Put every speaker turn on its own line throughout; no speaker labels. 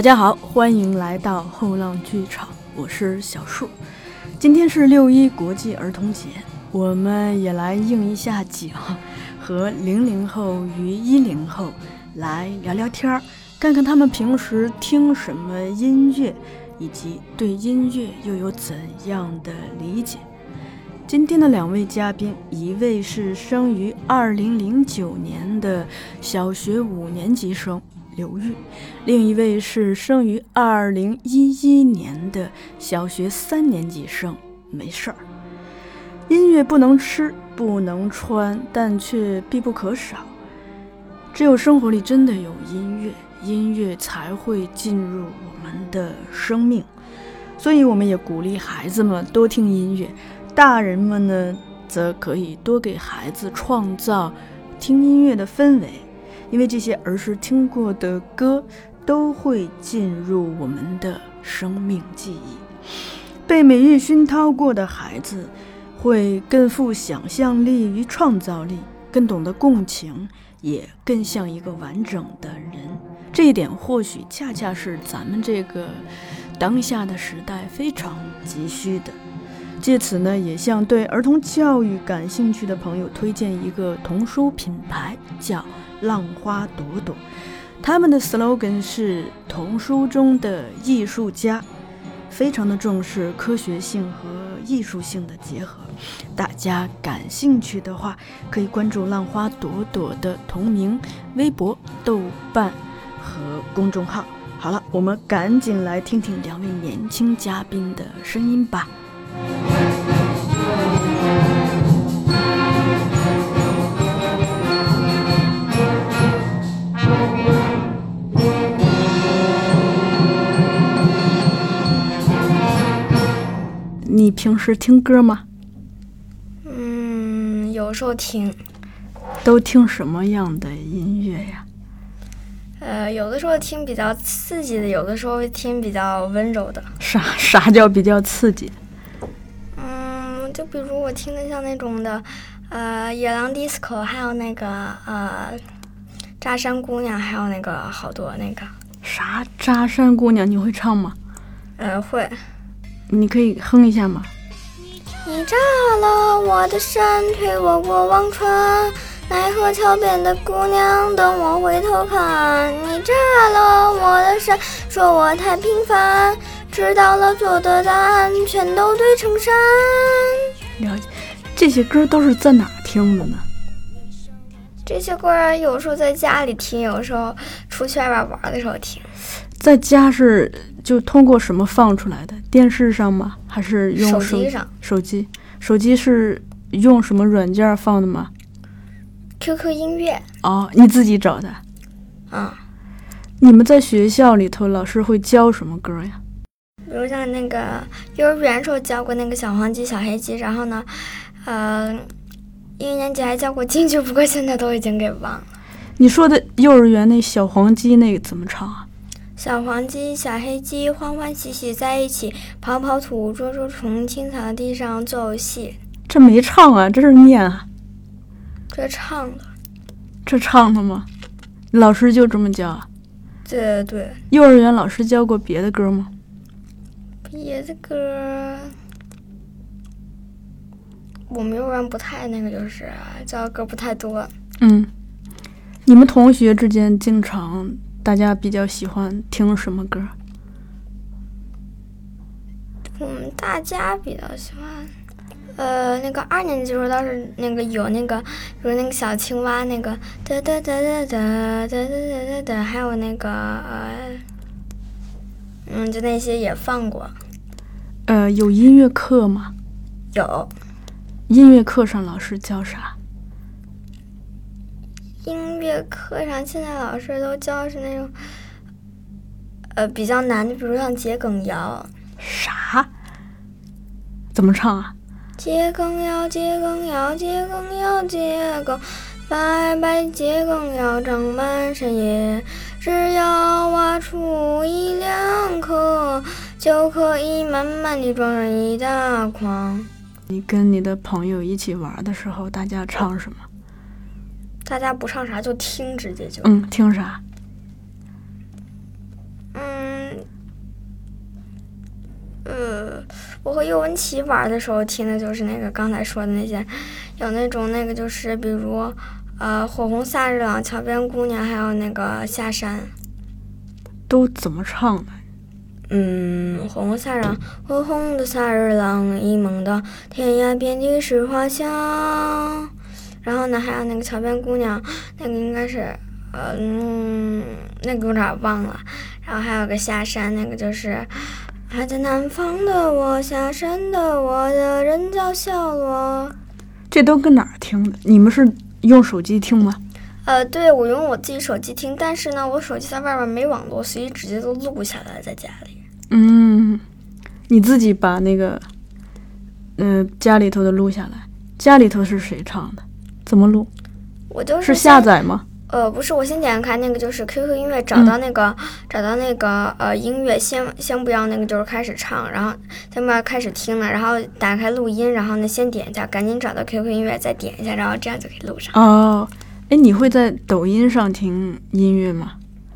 大家好，欢迎来到后浪剧场，我是小树。今天是六一国际儿童节，我们也来应一下景，和零零后与一零后来聊聊天儿，看看他们平时听什么音乐，以及对音乐又有怎样的理解。今天的两位嘉宾，一位是生于二零零九年的小学五年级生刘玉，另一位是生于二零一一年的小学三年级生没事儿。音乐不能吃，不能穿，但却必不可少。只有生活里真的有音乐，音乐才会进入我们的生命。所以，我们也鼓励孩子们多听音乐。大人们呢，则可以多给孩子创造听音乐的氛围，因为这些儿时听过的歌都会进入我们的生命记忆。被美乐熏陶过的孩子，会更富想象力与创造力，更懂得共情，也更像一个完整的人。这一点或许恰恰是咱们这个当下的时代非常急需的。借此呢，也向对儿童教育感兴趣的朋友推荐一个童书品牌，叫浪花朵朵。他们的 slogan 是“童书中的艺术家”，非常的重视科学性和艺术性的结合。大家感兴趣的话，可以关注浪花朵朵的同名微博、豆瓣和公众号。好了，我们赶紧来听听两位年轻嘉宾的声音吧。你平时听歌吗？
嗯，有时候听。
都听什么样的音乐呀？
呃，有的时候听比较刺激的，有的时候听比较温柔的。
啥啥叫比较刺激？
嗯，就比如我听的像那种的，呃，野狼 disco，还有那个呃，扎山姑娘，还有那个好多那个。
啥扎山姑娘？你会唱吗？
呃，会。
你可以哼一下吗？
你炸了我的山，推我过忘川，奈何桥边的姑娘等我回头看。你炸了我的山，说我太平凡，知道了做的答案全都堆成山。
了解，这些歌都是在哪听的呢？
这些歌有时候在家里听，有时候出去外边玩的时候听。
在家是就通过什么放出来的？电视上吗？还是用
手机上？
手机，手机是用什么软件放的吗
？QQ 音乐。
哦，你自己找的？
啊。
你们在学校里头，老师会教什么歌呀？
比如像那个幼儿园时候教过那个小黄鸡、小黑鸡，然后呢，呃，一年级还教过京剧，不过现在都已经给忘了。
你说的幼儿园那小黄鸡那个怎么唱啊？
小黄鸡、小黑鸡欢欢喜喜在一起，刨刨土，捉捉虫，青草地上做游戏。
这没唱啊，这是念啊。
这唱的。
这唱的吗？老师就这么教啊？
对对。
幼儿园老师教过别的歌吗？
别的歌，我们幼儿园不太那个，就是教的歌不太多。
嗯，你们同学之间经常。大家比较喜欢听什么歌？
我们大家比较喜欢，呃，那个二年级时候倒是那个有那个比如那个小青蛙那个哒哒哒哒哒哒哒哒哒哒，还有那个呃，嗯，就那些也放过。
呃，有音乐课吗？
有。
音乐课上老师教啥？
音乐课上，现在老师都教是那种，呃，比较难的，比如像桔梗谣。
啥？怎么唱啊？
桔梗谣，桔梗谣，桔梗谣，桔梗，白白桔梗谣长满山野，只要挖出一两颗，就可以满满的装上一大筐。
你跟你的朋友一起玩的时候，大家唱什么？
大家不唱啥就听直接就
嗯听啥？
嗯呃我和尤文琪玩的时候听的就是那个刚才说的那些有那种那个就是比如呃火红萨日朗桥边姑娘还有那个下山。
都怎么唱的？
嗯火红萨日朗火红的萨日朗一梦到天涯遍地是花香。然后呢，还有那个桥边姑娘，那个应该是，呃，嗯，那个有点忘了。然后还有个下山，那个就是还在南方的我，下山的我的人叫小罗。
这都搁哪儿听的？你们是用手机听吗？
呃，对，我用我自己手机听，但是呢，我手机在外边没网络，所以直接都录下来在家里。
嗯，你自己把那个，嗯，家里头的录下来。家里头是谁唱的？怎么录？
我就是
下载吗？
呃，不是，我先点开那个，就是 QQ 音乐，找到那个，找到那个呃音乐，先先不要那个，就是开始唱，然后先不要开始听了，然后打开录音，然后呢先点一下，赶紧找到 QQ 音乐，再点一下，然后这样就可以录上。
哦，哎，你会在抖音上听音乐吗？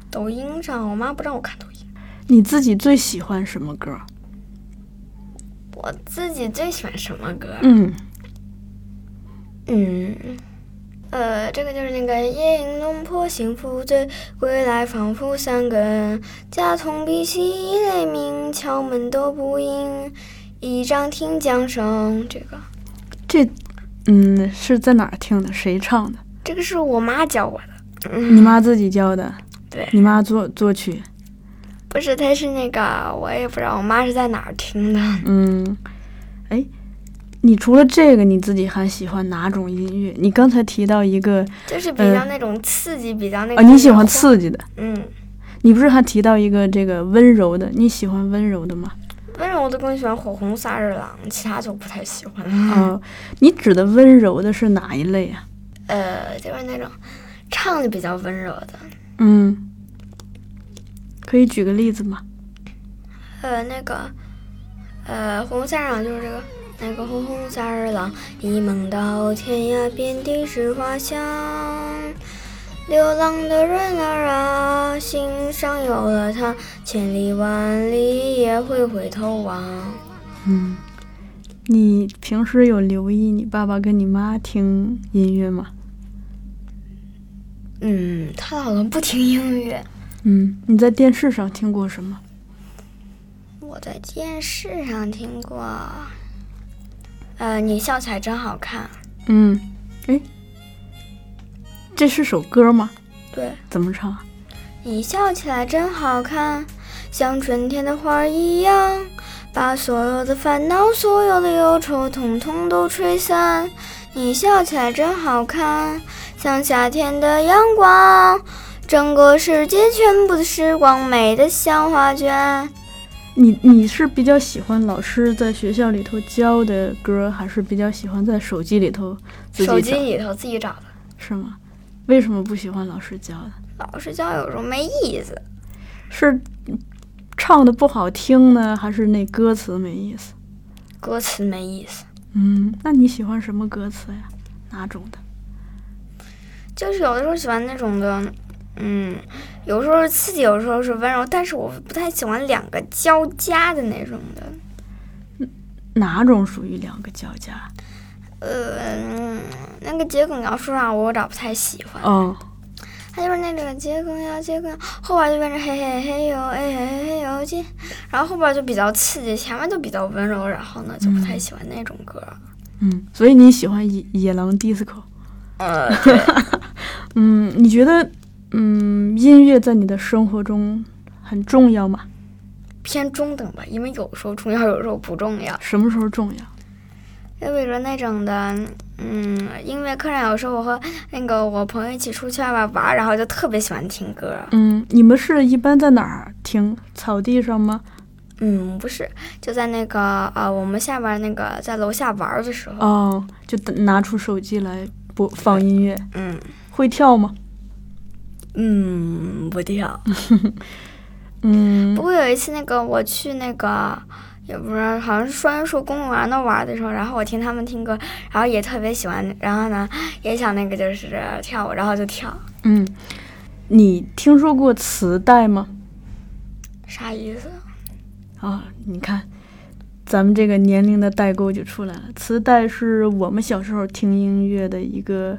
抖音上，我妈不让我看抖音。
你自己最喜欢什么歌？
我自己最喜欢什么歌？
嗯
嗯。呃，这个就是那个夜饮弄破幸福醉，归来仿佛三更。家童鼻息雷鸣，敲门都不应。倚杖听江声，这个，
这，嗯，是在哪儿听的？谁唱的？
这个是我妈教我的。
你妈自己教的？
对。
你妈作作曲？
不是，她是那个，我也不知道，我妈是在哪儿听的。
嗯，哎。你除了这个，你自己还喜欢哪种音乐？你刚才提到一个，
就是比较那种刺激，比较那个。
啊，你喜欢刺激的？
嗯。
你不是还提到一个这个温柔的？你喜欢温柔的吗？
温柔的更喜欢火红萨日朗，其他就不太喜欢了。
哦，你指的温柔的是哪一类啊？
呃，就是那种唱的比较温柔的。
嗯。可以举个例子吗？
呃，那个，呃，火红萨日朗就是这个。那个红红萨日朗，一梦到天涯遍地是花香。流浪的人儿啊，心上有了他，千里万里也会回头望。
嗯，你平时有留意你爸爸跟你妈听音乐吗？
嗯，他好像不听音乐。
嗯，你在电视上听过什么？
我在电视上听过。呃，你笑起来真好看。
嗯，哎，这是首歌吗？
对。
怎么唱？
你笑起来真好看，像春天的花一样，把所有的烦恼、所有的忧愁，统统都吹散。你笑起来真好看，像夏天的阳光，整个世界全部的时光，美得像画卷。
你你是比较喜欢老师在学校里头教的歌，还是比较喜欢在手机里头自己
手机里头自己找的？
是吗？为什么不喜欢老师教的？
老师教有时候没意思。
是唱的不好听呢，还是那歌词没意思？
歌词没意思。
嗯，那你喜欢什么歌词呀？哪种的？
就是有的时候喜欢那种的。嗯，有时候是刺激，有时候是温柔，但是我不太喜欢两个交加的那种的。
哪种属于两个交加？
呃，那个桔梗要说啥，我有点不太喜欢。
哦。
它就是那个桔梗呀，桔梗，后边就变成嘿嘿嘿呦，哎嘿嘿嘿呦进，然后后边就比较刺激，前面就比较温柔，然后呢就不太喜欢那种歌。
嗯，所以你喜欢野野狼 disco？
呃，
嗯，你觉得？嗯，音乐在你的生活中很重要吗？
偏中等吧，因为有时候重要，有时候不重要。
什么时候重要？
就比如那种的，嗯，音乐课上有时候我和那个我朋友一起出去外边玩，然后就特别喜欢听歌。
嗯，你们是一般在哪儿听？草地上吗？
嗯，不是，就在那个呃，我们下边那个在楼下玩的时候。
哦，就拿出手机来播放音乐。
嗯，
会跳吗？
嗯，不跳。
嗯，
不过有一次，那个我去那个也不是，好像是双榆树公园那玩的时候，然后我听他们听歌，然后也特别喜欢，然后呢也想那个就是跳舞，然后就跳。
嗯，你听说过磁带吗？
啥意思？
啊，你看，咱们这个年龄的代沟就出来了。磁带是我们小时候听音乐的一个，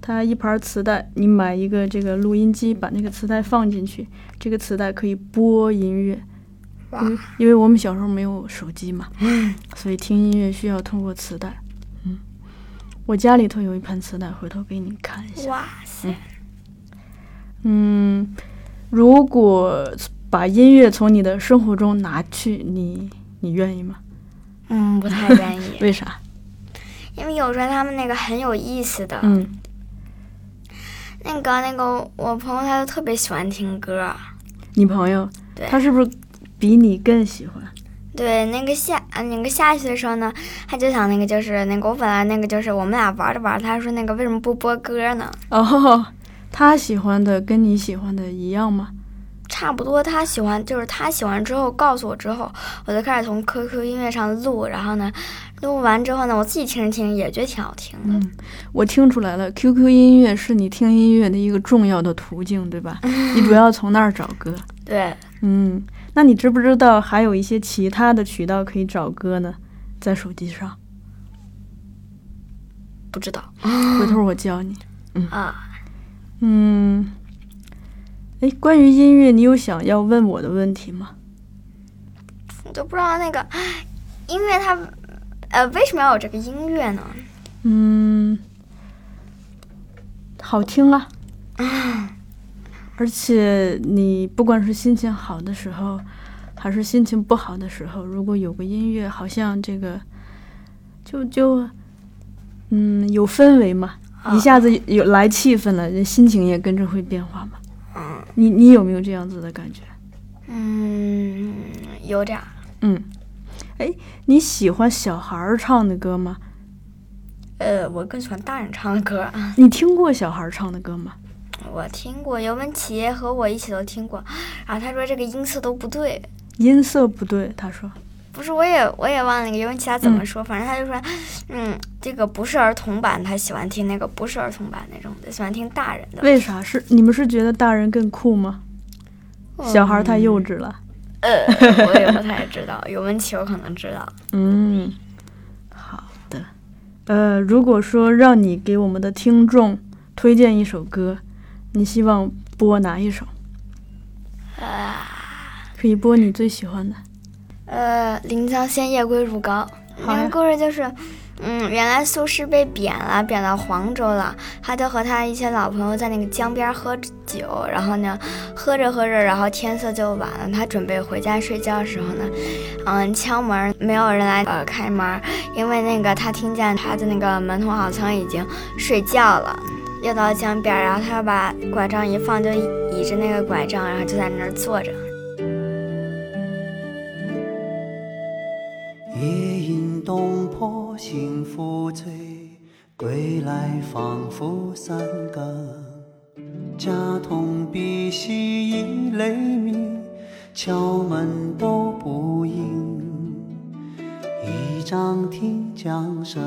它一盘磁带，你买一个这个录音机，把那个磁带放进去，这个磁带可以播音乐。
哇
因为我们小时候没有手机嘛，所以听音乐需要通过磁带。嗯，我家里头有一盘磁带，回头给你看一下。
哇塞，
嗯，如果把音乐从你的生活中拿去，你你愿意吗？
嗯，不太愿意，
为啥？
因为有时候他们那个很有意思的，
嗯，
那个那个我朋友他就特别喜欢听歌，
你朋友
对
他是不是比你更喜欢？
对，那个下啊那个下去的时候呢，他就想那个就是那个我本来那个就是我们俩玩着玩着，他说那个为什么不播歌呢？
哦，他喜欢的跟你喜欢的一样吗？
差不多，他喜欢就是他喜欢之后告诉我之后，我就开始从 QQ 音乐上录，然后呢，录完之后呢，我自己听着听着也觉得挺好听的。
嗯，我听出来了，QQ 音乐是你听音乐的一个重要的途径，对吧？你主要从那儿找歌。
对，
嗯，那你知不知道还有一些其他的渠道可以找歌呢？在手机上，
不知道
回头我教你。
嗯啊，
嗯，哎，关于音乐，你有想要问我的问题吗？
我就不知道那个 音乐它呃为什么要有这个音乐呢？
嗯，好听啊。而且你不管是心情好的时候，还是心情不好的时候，如果有个音乐，好像这个就就嗯有氛围嘛，一下子有来气氛了，人心情也跟着会变化嘛。
嗯
你你有没有这样子的感觉？
嗯，有点儿。
嗯，哎，你喜欢小孩儿唱的歌吗？
呃，我更喜欢大人唱的歌。
你听过小孩儿唱的歌吗？
我听过，尤文琪和我一起都听过。然后他说这个音色都不对，
音色不对，他说。
不是，我也我也忘了那个尤文琪他怎么说，反正他就说，嗯，这个不是儿童版，他喜欢听那个不是儿童版那种的，喜欢听大人的。
为啥？是你们是觉得大人更酷吗？小孩儿太幼稚了。
呃，我也不太知道，尤文琪我可能知道。
嗯，好的。呃，如果说让你给我们的听众推荐一首歌，你希望播哪一首？
啊，
可以播你最喜欢的。
呃，临江仙夜归如皋。
好呀
那个故事就是，嗯，原来苏轼被贬了，贬到黄州了，他就和他一些老朋友在那个江边喝酒，然后呢，喝着喝着，然后天色就晚了，他准备回家睡觉的时候呢，嗯，敲门，没有人来呃开门，因为那个他听见他的那个门童好像已经睡觉了。又到江边，然后他把拐杖一放，就倚着那个拐杖，然后就在那儿坐着。
夜饮东坡幸福醉，归来仿佛三更。家童鼻息已雷鸣，敲门都不应，一张听江声。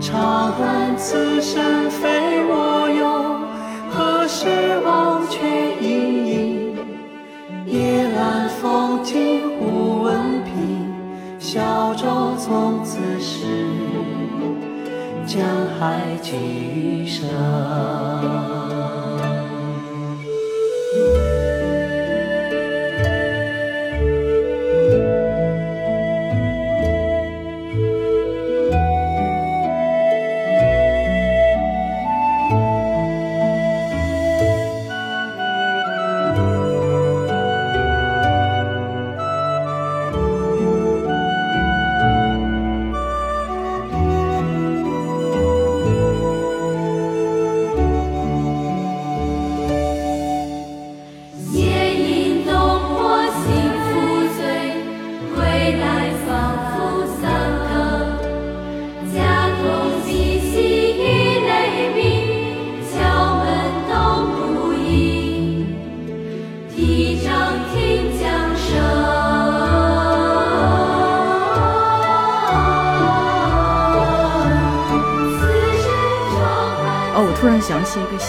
长恨此生非我有，何时爱情余生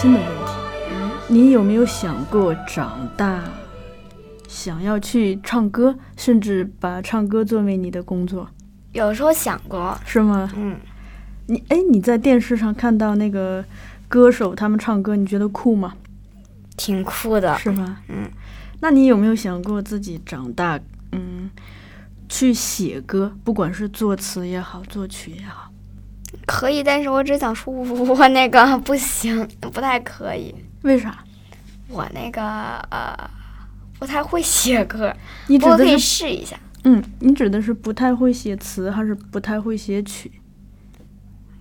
新的问题，你有没有想过长大想要去唱歌，甚至把唱歌作为你的工作，
有时候想过，
是吗？
嗯，
你哎，你在电视上看到那个歌手他们唱歌，你觉得酷吗？
挺酷的。
是吗？
嗯。
那你有没有想过自己长大，嗯，去写歌，不管是作词也好，作曲也好？
可以，但是我只想说，我那个不行，不太可以。
为啥？
我那个呃，不太会写歌，
你指
不过可以试一下。
嗯，你指的是不太会写词，还是不太会写曲？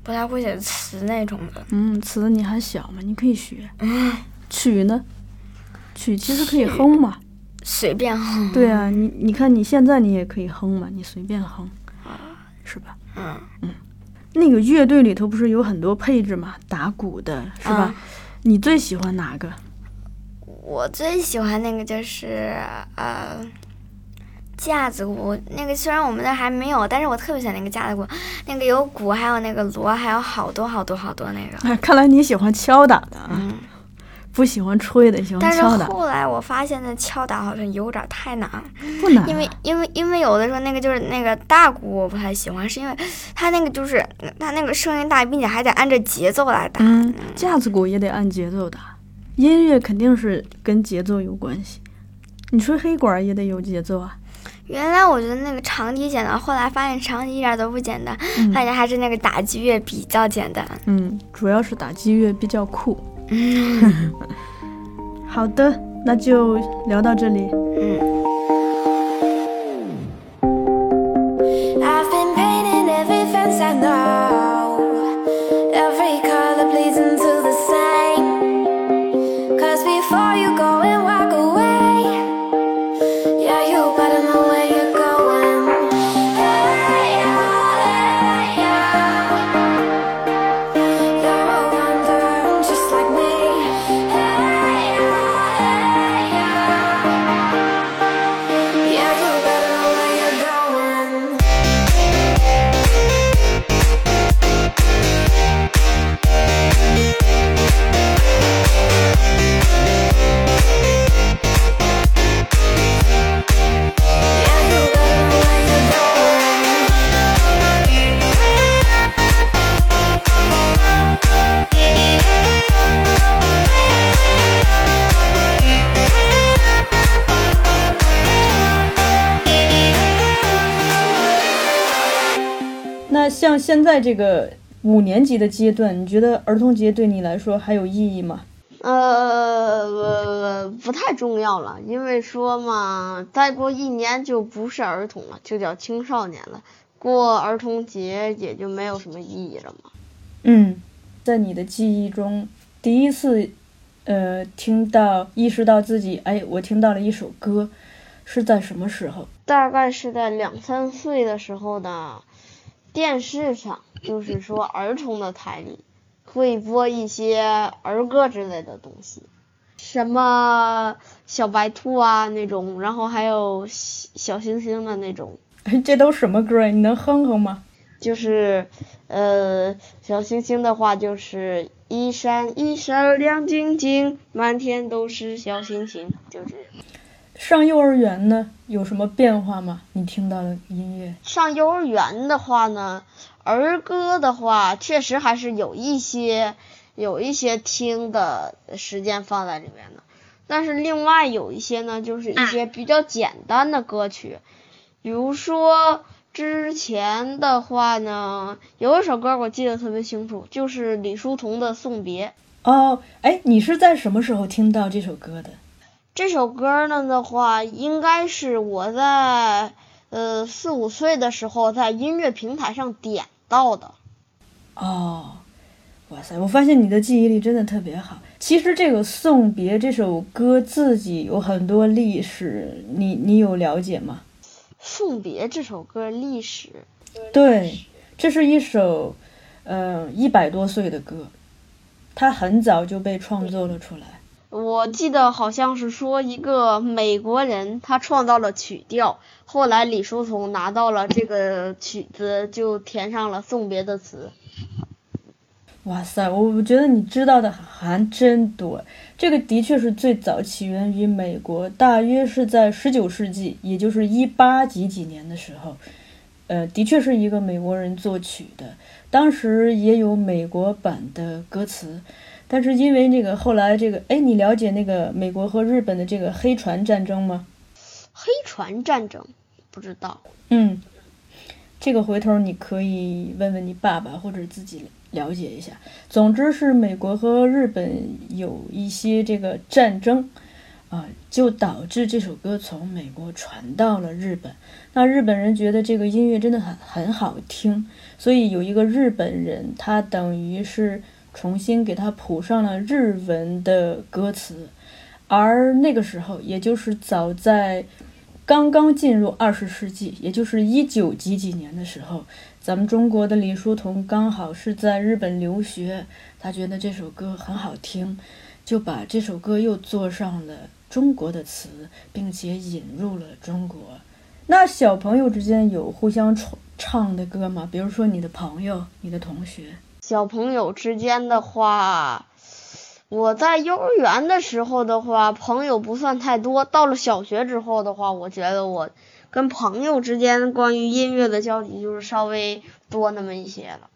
不太会写词那种的。
嗯，词你还小嘛，你可以学。曲呢？曲其实可以哼嘛。
随便哼。
对啊，你你看你现在你也可以哼嘛，你随便哼，是吧？
嗯嗯
那个乐队里头不是有很多配置嘛，打鼓的是吧？
啊
你最喜欢哪个？
我最喜欢那个就是呃，架子鼓。那个虽然我们那还没有，但是我特别喜欢那个架子鼓，那个有鼓，还有那个锣，还有好多好多好多那个。
哎，看来你喜欢敲打的啊，
嗯，
不喜欢吹的，喜欢
但是。后来我发现那敲打好像有点太难了，
不难啊，
因为因为因为有的时候那个就是那个大鼓我不太喜欢，是因为它那个就是它那个声音大，并且还得按着节奏来打。
嗯，架子鼓也得按节奏打，音乐肯定是跟节奏有关系。你吹黑管也得有节奏啊。
原来我觉得那个长笛简单，后来发现长笛一点都不简单，
嗯
发现还是那个打击乐比较简单。
嗯，主要是打击乐比较酷。好的，那就聊到这里。
嗯。
I've been painting every fence I know.
在这个五年级的阶段，你觉得儿童节对你来说还有意义吗？
呃，不太重要了，因为说嘛，再过一年就不是儿童了，就叫青少年了。过儿童节也就没有什么意义了嘛。
嗯，在你的记忆中，第一次，呃，听到意识到自己，哎，我听到了一首歌，是在什么时候？
大概是在两三岁的时候呢，电视上就是说儿童的台里会播一些儿歌之类的东西，什么小白兔啊那种，然后还有小小星星的那种。
哎，这都什么歌啊？你能哼哼吗？
就是，呃，小星星的话就是一闪一闪亮晶晶，满天都是小星星，就这样。
上幼儿园呢，有什么变化吗？你听到的音乐？
上幼儿园的话呢，儿歌的话确实还是有一些有一些听的时间放在里面的，但是另外有一些呢，就是一些比较简单的歌曲，比如说之前的话呢，有一首歌我记得特别清楚，就是李叔同的《送别》。
哦，哎，你是在什么时候听到这首歌的？
这首歌呢的话，应该是我在呃四五岁的时候在音乐平台上点到的。
哦，哇塞！我发现你的记忆力真的特别好。其实这个《送别》这首歌自己有很多历史，你你有了解吗？
《送别》这首歌历史，
对，这是一首，嗯，一百多岁的歌，它很早就被创作了出来。
我记得好像是说一个美国人他创造了曲调，后来李叔同拿到了这个曲子，就填上了《送别》的词。
哇塞，我我觉得你知道的还真多。这个的确是最早起源于美国，大约是在十九世纪，也就是一八几几年的时候，呃，的确是一个美国人作曲的。当时也有美国版的歌词，但是因为那个后来这个，哎，你了解那个美国和日本的这个黑船战争吗？
黑船战争不知道。
嗯，这个回头你可以问问你爸爸或者自己了解一下。总之是美国和日本有一些这个战争，啊，就导致这首歌从美国传到了日本。那日本人觉得这个音乐真的很很好听，所以有一个日本人，他等于是重新给他谱上了日文的歌词。而那个时候，也就是早在刚刚进入二十世纪，也就是一九几几年的时候，咱们中国的李叔同刚好是在日本留学，他觉得这首歌很好听，就把这首歌又做上了中国的词，并且引入了中国。那小朋友之间有互相唱唱的歌吗？比如说你的朋友、你的同学。
小朋友之间的话，我在幼儿园的时候的话，朋友不算太多。到了小学之后的话，我觉得我跟朋友之间关于音乐的交集就是稍微多那么一些了。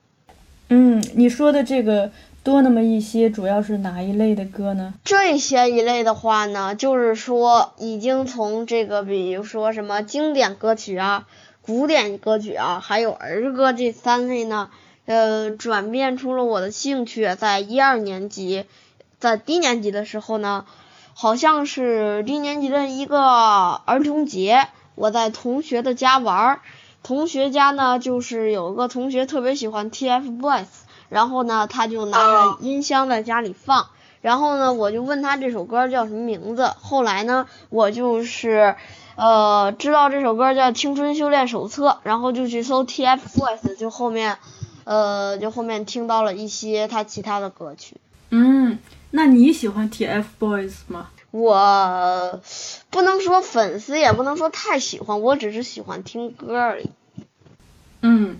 嗯，你说的这个多那么一些，主要是哪一类的歌呢？
这些一类的话呢，就是说已经从这个，比如说什么经典歌曲啊、古典歌曲啊，还有儿歌这三类呢，呃，转变出了我的兴趣。在一二年级，在低年级的时候呢，好像是低年级的一个儿童节，我在同学的家玩儿，同学家呢就是有个同学特别喜欢 TFBOYS，然后呢他就拿着音箱在家里放。然后呢，我就问他这首歌叫什么名字。后来呢，我就是，呃，知道这首歌叫《青春修炼手册》，然后就去搜 TFBOYS，就后面，呃，就后面听到了一些他其他的歌曲。
嗯，那你喜欢 TFBOYS 吗？
我不能说粉丝，也不能说太喜欢，我只是喜欢听歌而已。
嗯，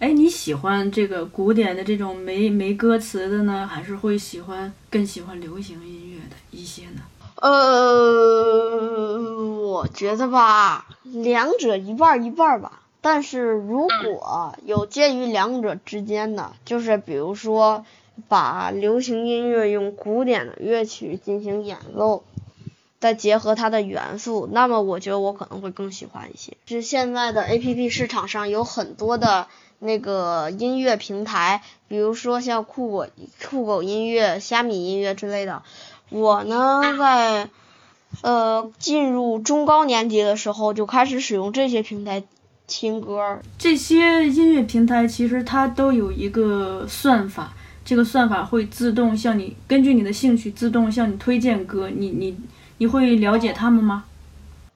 哎，你喜欢这个古典的这种没没歌词的呢，还是会喜欢更喜欢流行音乐的一些呢？
呃，我觉得吧，两者一半儿一半儿吧。但是如果有介于两者之间的，就是比如说把流行音乐用古典的乐曲进行演奏，再结合它的元素，那么我觉得我可能会更喜欢一些。是现在的 A P P 市场上有很多的那个音乐平台，比如说像酷狗、酷狗音乐、虾米音乐之类的。我呢，在呃进入中高年级的时候就开始使用这些平台听歌。
这些音乐平台其实它都有一个算法，这个算法会自动向你根据你的兴趣自动向你推荐歌，你你你会了解他们吗？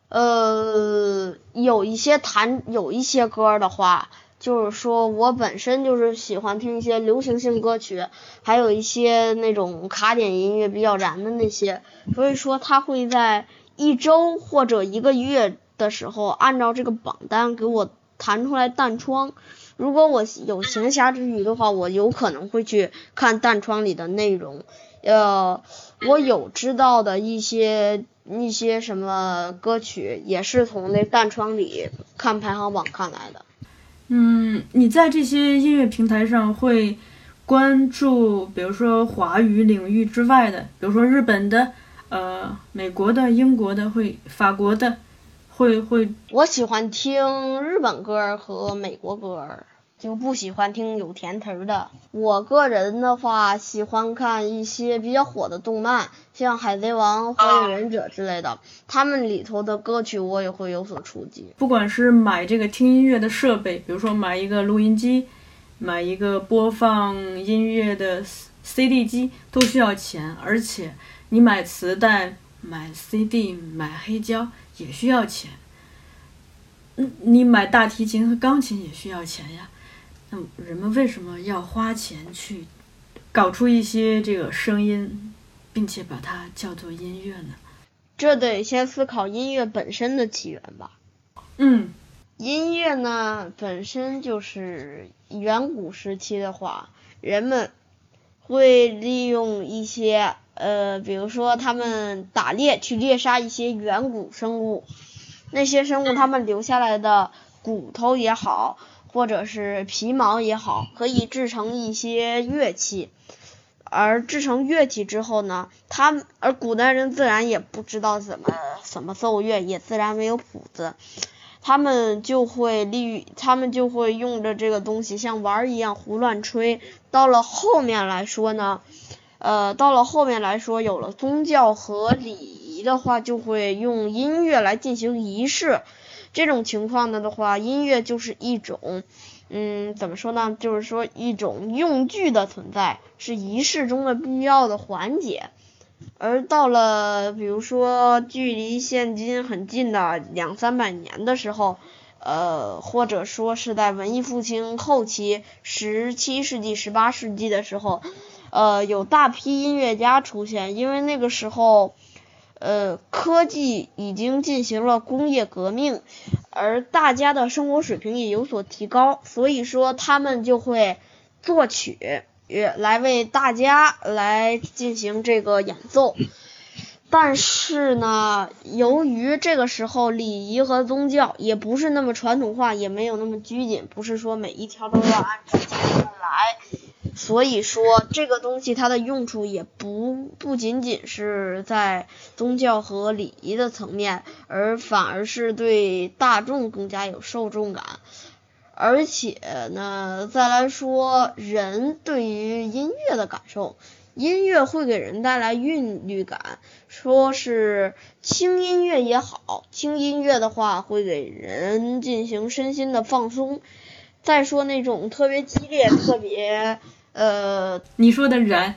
呃，有一些弹有一些歌的话，就是说我本身就是喜欢听一些流行性歌曲，还有一些那种卡点音乐比较燃的那些，所以说它会在一周或者一个月的时候，按照这个榜单给我弹出来弹窗。如果我有闲暇之余的话，我有可能会去看弹窗里的内容。呃，我有知道的一些一些什么歌曲，也是从那弹窗里看排行榜看来的。
嗯，你在这些音乐平台上会关注，比如说华语领域之外的，比如说日本的、呃美国的、英国的，会法国的，会会
我喜欢听日本歌儿和美国歌儿，就不喜欢听有甜词儿的。我个人的话，喜欢看一些比较火的动漫，像《海贼王》《火影忍者》之类的，他们里头的歌曲我也会有所触及。
不管是买这个听音乐的设备，比如说买一个录音机，买一个播放音乐的 CD 机，都需要钱，而且你买磁带、买 CD、买黑胶也需要钱。嗯，你买大提琴和钢琴也需要钱呀。那人们为什么要花钱去搞出一些这个声音，并且把它叫做音乐呢？
这得先思考音乐本身的起源吧。
嗯，
音乐呢，本身就是远古时期的话，人们会利用一些呃，比如说他们打猎去猎杀一些远古生物，那些生物他们留下来的骨头也好，或者是皮毛也好，可以制成一些乐器。而制成乐器之后呢，他而古代人自然也不知道怎么怎么奏乐，也自然没有谱子。他们就会利，他们就会用着这个东西像玩儿一样胡乱吹。到了后面来说呢，呃，到了后面来说，有了宗教和礼仪的话，就会用音乐来进行仪式。这种情况呢的话，音乐就是一种，嗯，怎么说呢？就是说一种用具的存在，是仪式中的必要的环节。而到了，比如说距离现今很近的两三百年的时候，呃，或者说是在文艺复兴后期，十七世纪、十八世纪的时候，呃，有大批音乐家出现，因为那个时候，呃，科技已经进行了工业革命，而大家的生活水平也有所提高，所以说他们就会作曲。来为大家来进行这个演奏，但是呢，由于这个时候礼仪和宗教也不是那么传统化，也没有那么拘谨，不是说每一条都要按指节来，所以说这个东西它的用处也不不仅仅是在宗教和礼仪的层面，而反而是对大众更加有受众感。而且呢，再来说人对于音乐的感受，音乐会给人带来韵律感。说是轻音乐也好，轻音乐的话会给人进行身心的放松。再说那种特别激烈、特别呃，
你说的燃，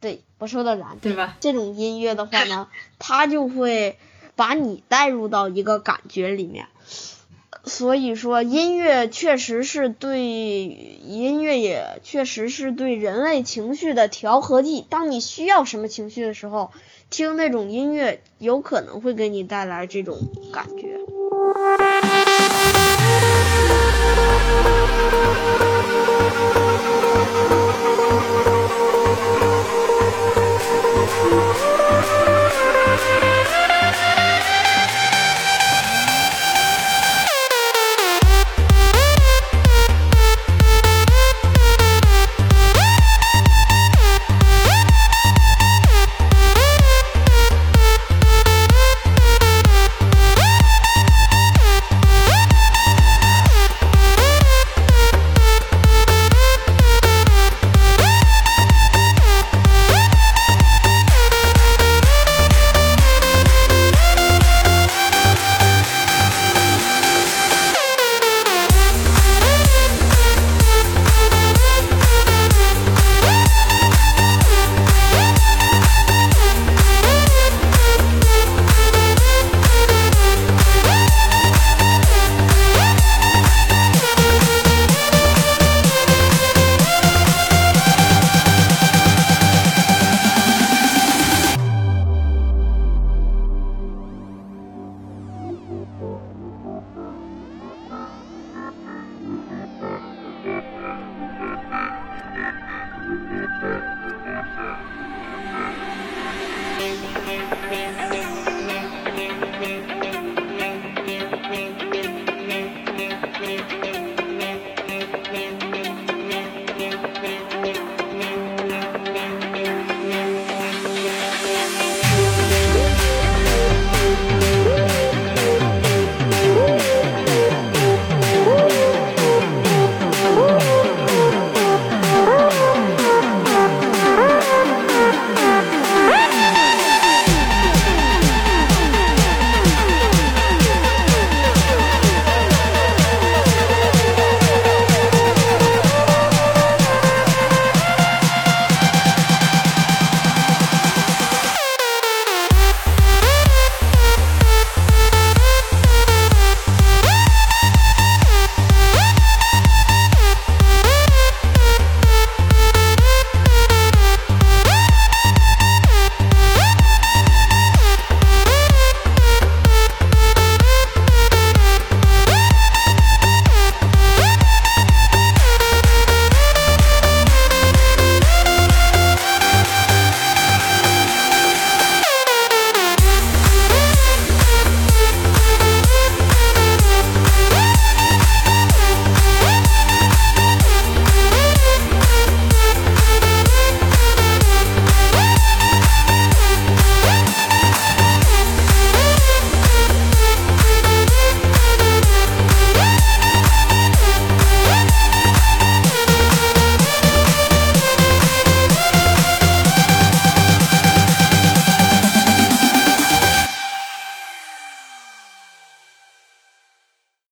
对我说的燃，
对吧？
这种音乐的话呢，它就会把你带入到一个感觉里面。所以说，音乐确实是对音乐也确实是对人类情绪的调和剂。当你需要什么情绪的时候，听那种音乐有可能会给你带来这种感觉。